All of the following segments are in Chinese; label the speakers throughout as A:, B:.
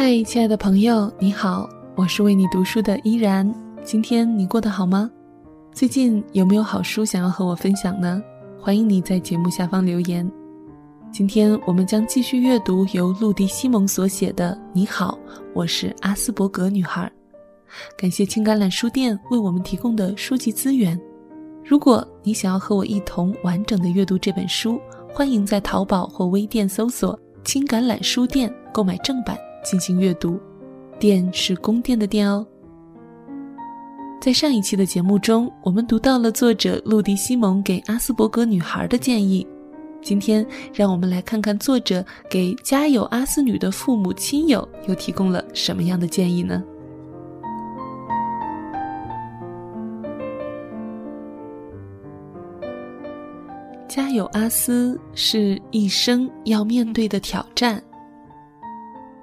A: 嗨，亲爱的朋友，你好，我是为你读书的依然。今天你过得好吗？最近有没有好书想要和我分享呢？欢迎你在节目下方留言。今天我们将继续阅读由陆迪西蒙所写的《你好，我是阿斯伯格女孩》。感谢青橄榄书店为我们提供的书籍资源。如果你想要和我一同完整的阅读这本书，欢迎在淘宝或微店搜索“青橄榄书店”购买正版进行阅读。电是宫殿的殿哦。在上一期的节目中，我们读到了作者陆迪西蒙给阿斯伯格女孩的建议。今天，让我们来看看作者给家有阿斯女的父母亲友又提供了什么样的建议呢？家有阿斯是一生要面对的挑战。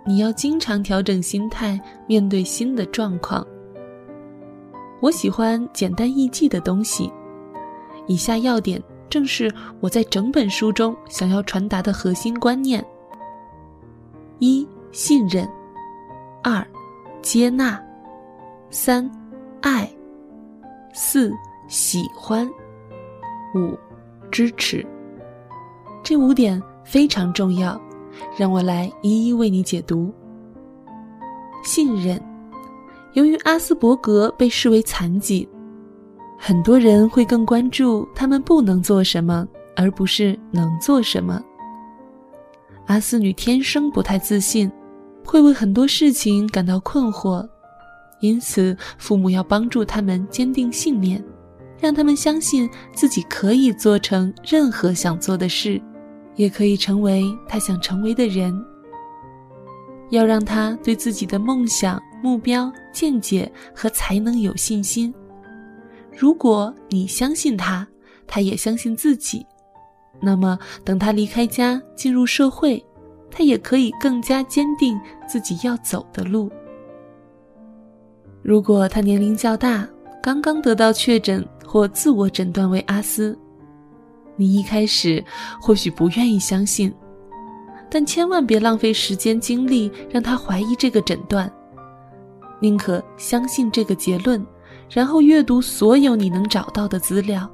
A: 你要经常调整心态，面对新的状况。我喜欢简单易记的东西，以下要点正是我在整本书中想要传达的核心观念：一、信任；二、接纳；三、爱；四、喜欢；五。支持，这五点非常重要，让我来一一为你解读。信任，由于阿斯伯格被视为残疾，很多人会更关注他们不能做什么，而不是能做什么。阿斯女天生不太自信，会为很多事情感到困惑，因此父母要帮助他们坚定信念。让他们相信自己可以做成任何想做的事，也可以成为他想成为的人。要让他对自己的梦想、目标、见解和才能有信心。如果你相信他，他也相信自己，那么等他离开家进入社会，他也可以更加坚定自己要走的路。如果他年龄较大，刚刚得到确诊。或自我诊断为阿斯，你一开始或许不愿意相信，但千万别浪费时间精力让他怀疑这个诊断，宁可相信这个结论，然后阅读所有你能找到的资料。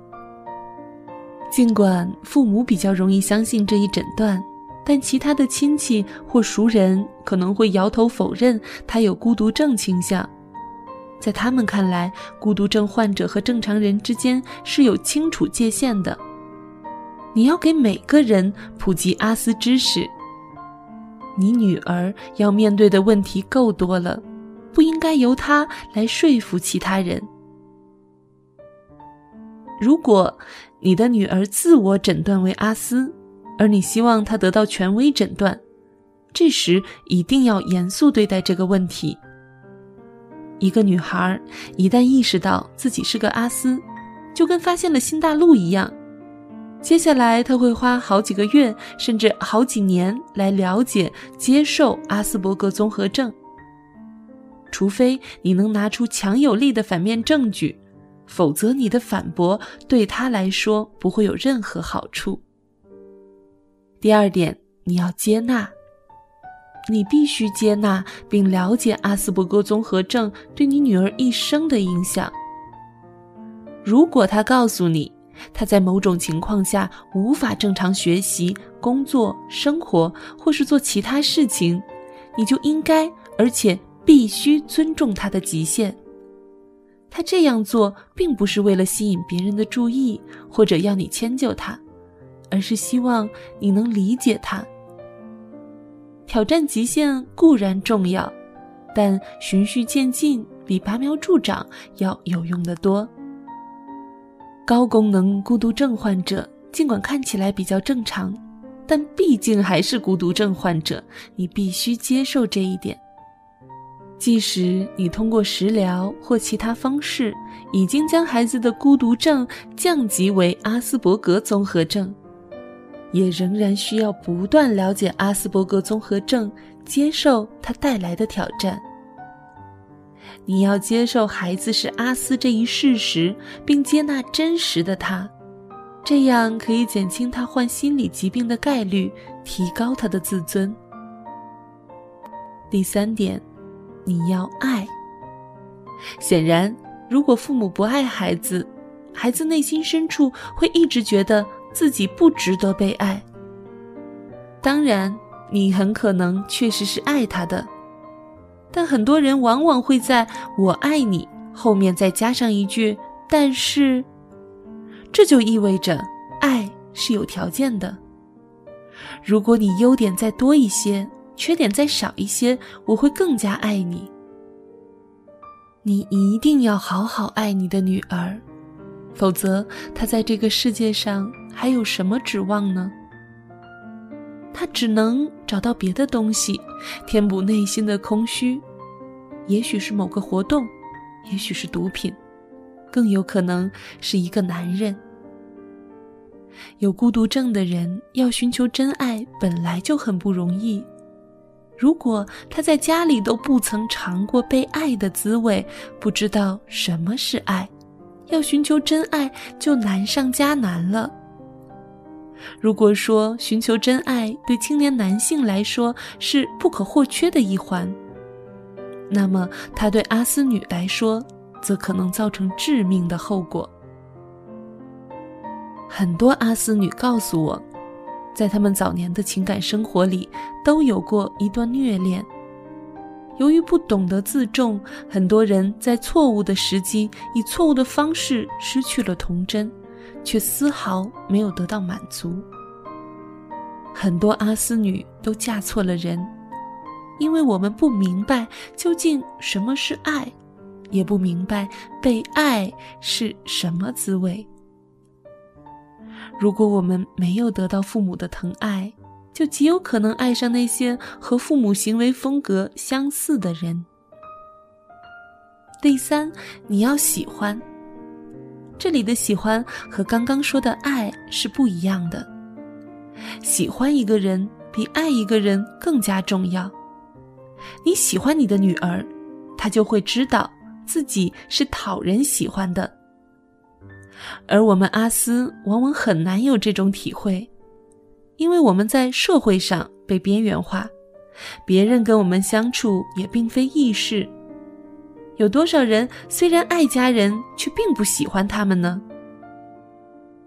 A: 尽管父母比较容易相信这一诊断，但其他的亲戚或熟人可能会摇头否认他有孤独症倾向。在他们看来，孤独症患者和正常人之间是有清楚界限的。你要给每个人普及阿斯知识。你女儿要面对的问题够多了，不应该由她来说服其他人。如果你的女儿自我诊断为阿斯，而你希望她得到权威诊断，这时一定要严肃对待这个问题。一个女孩一旦意识到自己是个阿斯，就跟发现了新大陆一样。接下来，他会花好几个月，甚至好几年来了解、接受阿斯伯格综合症。除非你能拿出强有力的反面证据，否则你的反驳对他来说不会有任何好处。第二点，你要接纳。你必须接纳并了解阿斯伯格综合症对你女儿一生的影响。如果他告诉你，他在某种情况下无法正常学习、工作、生活或是做其他事情，你就应该而且必须尊重他的极限。他这样做并不是为了吸引别人的注意或者要你迁就他，而是希望你能理解他。挑战极限固然重要，但循序渐进比拔苗助长要有用的多。高功能孤独症患者尽管看起来比较正常，但毕竟还是孤独症患者，你必须接受这一点。即使你通过食疗或其他方式已经将孩子的孤独症降级为阿斯伯格综合症。也仍然需要不断了解阿斯伯格综合症，接受它带来的挑战。你要接受孩子是阿斯这一事实，并接纳真实的他，这样可以减轻他患心理疾病的概率，提高他的自尊。第三点，你要爱。显然，如果父母不爱孩子，孩子内心深处会一直觉得自己不值得被爱。当然，你很可能确实是爱他的，但很多人往往会在我爱你后面再加上一句“但是”，这就意味着爱是有条件的。如果你优点再多一些，缺点再少一些，我会更加爱你。你一定要好好爱你的女儿，否则她在这个世界上还有什么指望呢？她只能找到别的东西，填补内心的空虚，也许是某个活动，也许是毒品，更有可能是一个男人。有孤独症的人要寻求真爱本来就很不容易。如果他在家里都不曾尝过被爱的滋味，不知道什么是爱，要寻求真爱就难上加难了。如果说寻求真爱对青年男性来说是不可或缺的一环，那么他对阿斯女来说，则可能造成致命的后果。很多阿斯女告诉我。在他们早年的情感生活里，都有过一段虐恋。由于不懂得自重，很多人在错误的时机以错误的方式失去了童真，却丝毫没有得到满足。很多阿斯女都嫁错了人，因为我们不明白究竟什么是爱，也不明白被爱是什么滋味。如果我们没有得到父母的疼爱，就极有可能爱上那些和父母行为风格相似的人。第三，你要喜欢。这里的喜欢和刚刚说的爱是不一样的。喜欢一个人比爱一个人更加重要。你喜欢你的女儿，她就会知道自己是讨人喜欢的。而我们阿斯往往很难有这种体会，因为我们在社会上被边缘化，别人跟我们相处也并非易事。有多少人虽然爱家人，却并不喜欢他们呢？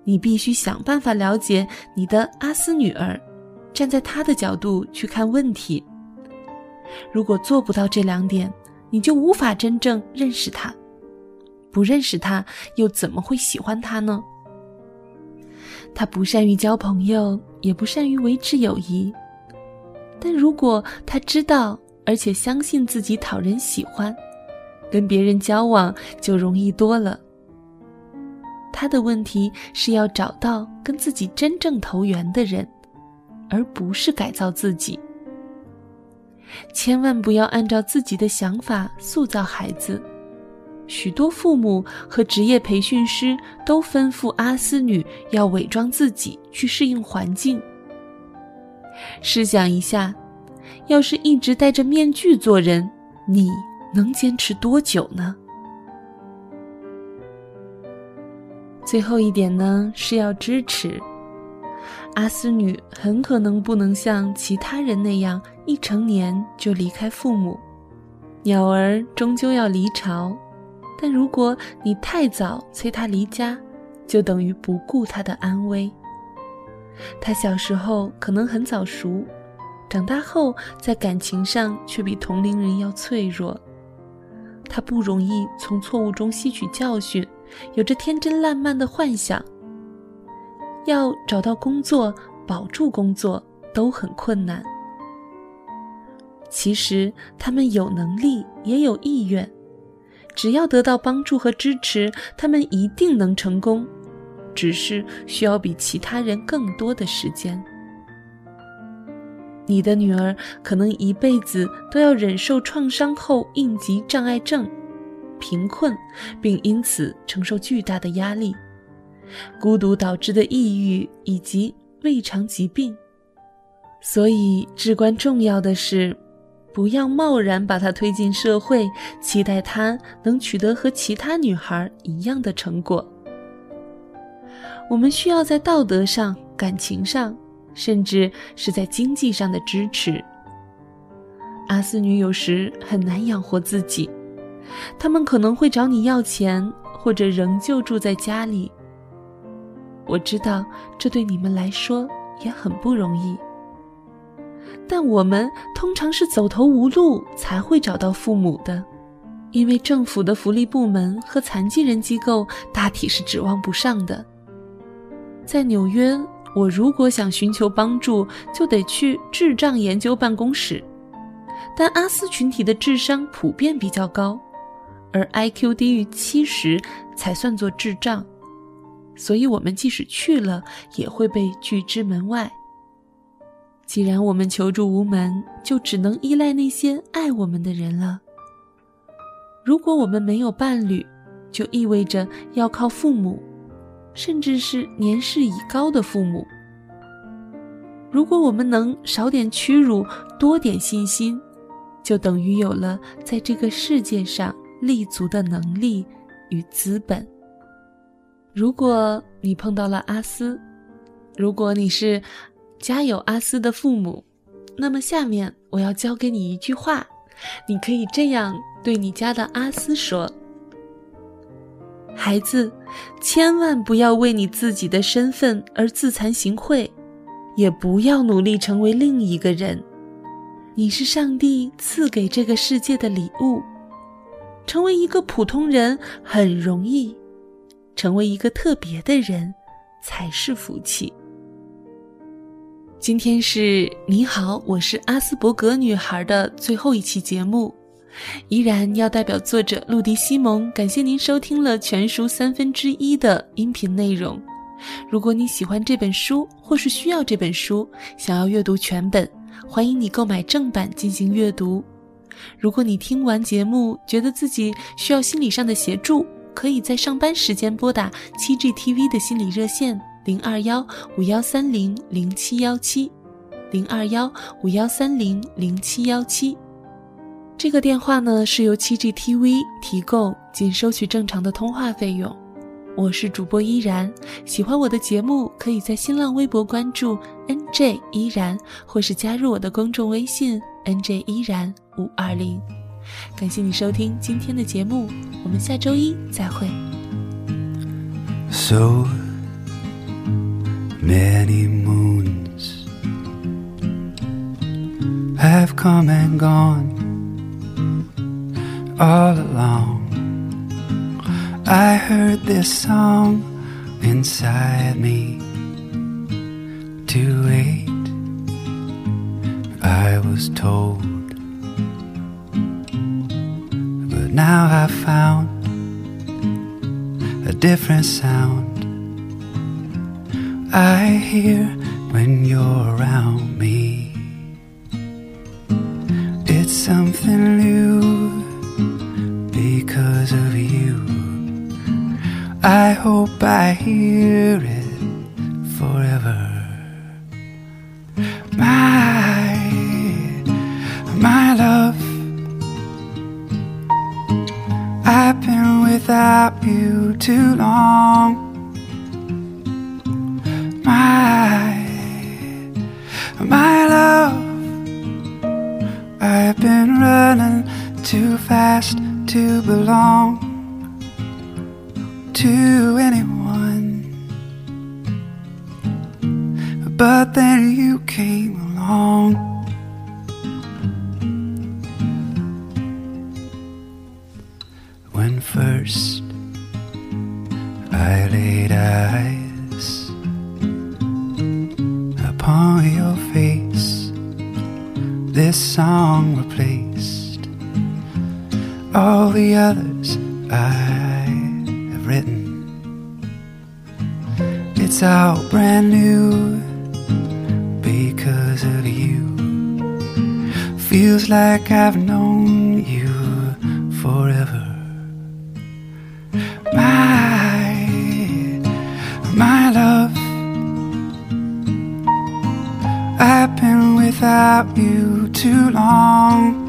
A: 你必须想办法了解你的阿斯女儿，站在她的角度去看问题。如果做不到这两点，你就无法真正认识她。不认识她，又怎么会喜欢她呢？他不善于交朋友，也不善于维持友谊。但如果他知道，而且相信自己讨人喜欢，跟别人交往就容易多了。他的问题是要找到跟自己真正投缘的人，而不是改造自己。千万不要按照自己的想法塑造孩子。许多父母和职业培训师都吩咐阿斯女要伪装自己去适应环境。试想一下，要是一直戴着面具做人，你能坚持多久呢？最后一点呢，是要支持。阿斯女很可能不能像其他人那样一成年就离开父母，鸟儿终究要离巢。但如果你太早催他离家，就等于不顾他的安危。他小时候可能很早熟，长大后在感情上却比同龄人要脆弱。他不容易从错误中吸取教训，有着天真烂漫的幻想。要找到工作、保住工作都很困难。其实他们有能力，也有意愿。只要得到帮助和支持，他们一定能成功，只是需要比其他人更多的时间。你的女儿可能一辈子都要忍受创伤后应急障碍症、贫困，并因此承受巨大的压力、孤独导致的抑郁以及胃肠疾病。所以，至关重要的是。不要贸然把她推进社会，期待她能取得和其他女孩一样的成果。我们需要在道德上、感情上，甚至是在经济上的支持。阿斯女有时很难养活自己，他们可能会找你要钱，或者仍旧住在家里。我知道这对你们来说也很不容易，但我们通常是走投无路才会找到父母的，因为政府的福利部门和残疾人机构大体是指望不上的。在纽约，我如果想寻求帮助，就得去智障研究办公室。但阿斯群体的智商普遍比较高，而 IQ 低于七十才算作智障，所以我们即使去了，也会被拒之门外。既然我们求助无门，就只能依赖那些爱我们的人了。如果我们没有伴侣，就意味着要靠父母。甚至是年事已高的父母。如果我们能少点屈辱，多点信心，就等于有了在这个世界上立足的能力与资本。如果你碰到了阿斯，如果你是家有阿斯的父母，那么下面我要教给你一句话，你可以这样对你家的阿斯说。孩子，千万不要为你自己的身份而自惭形秽，也不要努力成为另一个人。你是上帝赐给这个世界的礼物，成为一个普通人很容易，成为一个特别的人才是福气。今天是你好，我是阿斯伯格女孩的最后一期节目。依然要代表作者陆迪西蒙感谢您收听了全书三分之一的音频内容。如果你喜欢这本书，或是需要这本书，想要阅读全本，欢迎你购买正版进行阅读。如果你听完节目觉得自己需要心理上的协助，可以在上班时间拨打七 GTV 的心理热线零二幺五幺三零零七幺七零二幺五幺三零零七幺七。这个电话呢是由七 G TV 提供，仅收取正常的通话费用。我是主播依然，喜欢我的节目，可以在新浪微博关注 NJ 依然，或是加入我的公众微信 NJ 依然五二零。感谢你收听今天的节目，我们下周一再会。So many moons have come and gone. All along. I heard this song inside me to wait. I was told, but now I found a different sound. I hear when you're around me. It's something new because of you. I hope I hear it forever. My, my love, I've been without you too long. My, my love, I've been running too fast to belong to anyone. But then you came along. All the others I have written. It's all brand new because of you. Feels like I've known you forever. My, my love, I've been without you too long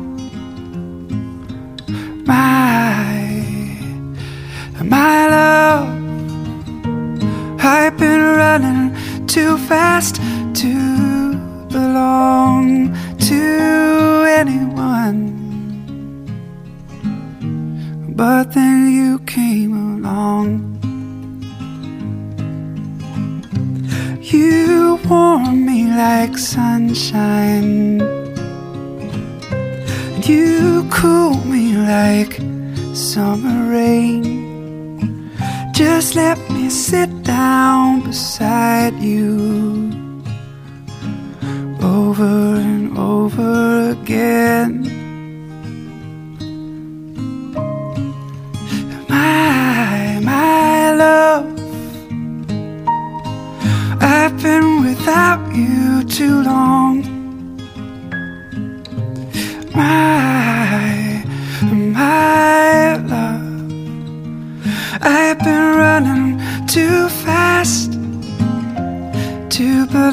A: my, my love. I've been running too fast to belong to anyone.
B: But then you came along. You warm me like sunshine. You cool me like summer rain. Just let me sit down beside you over and over again. My, my love, I've been without you too long. My,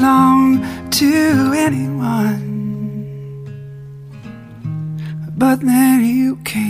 B: belong to anyone. But then you along.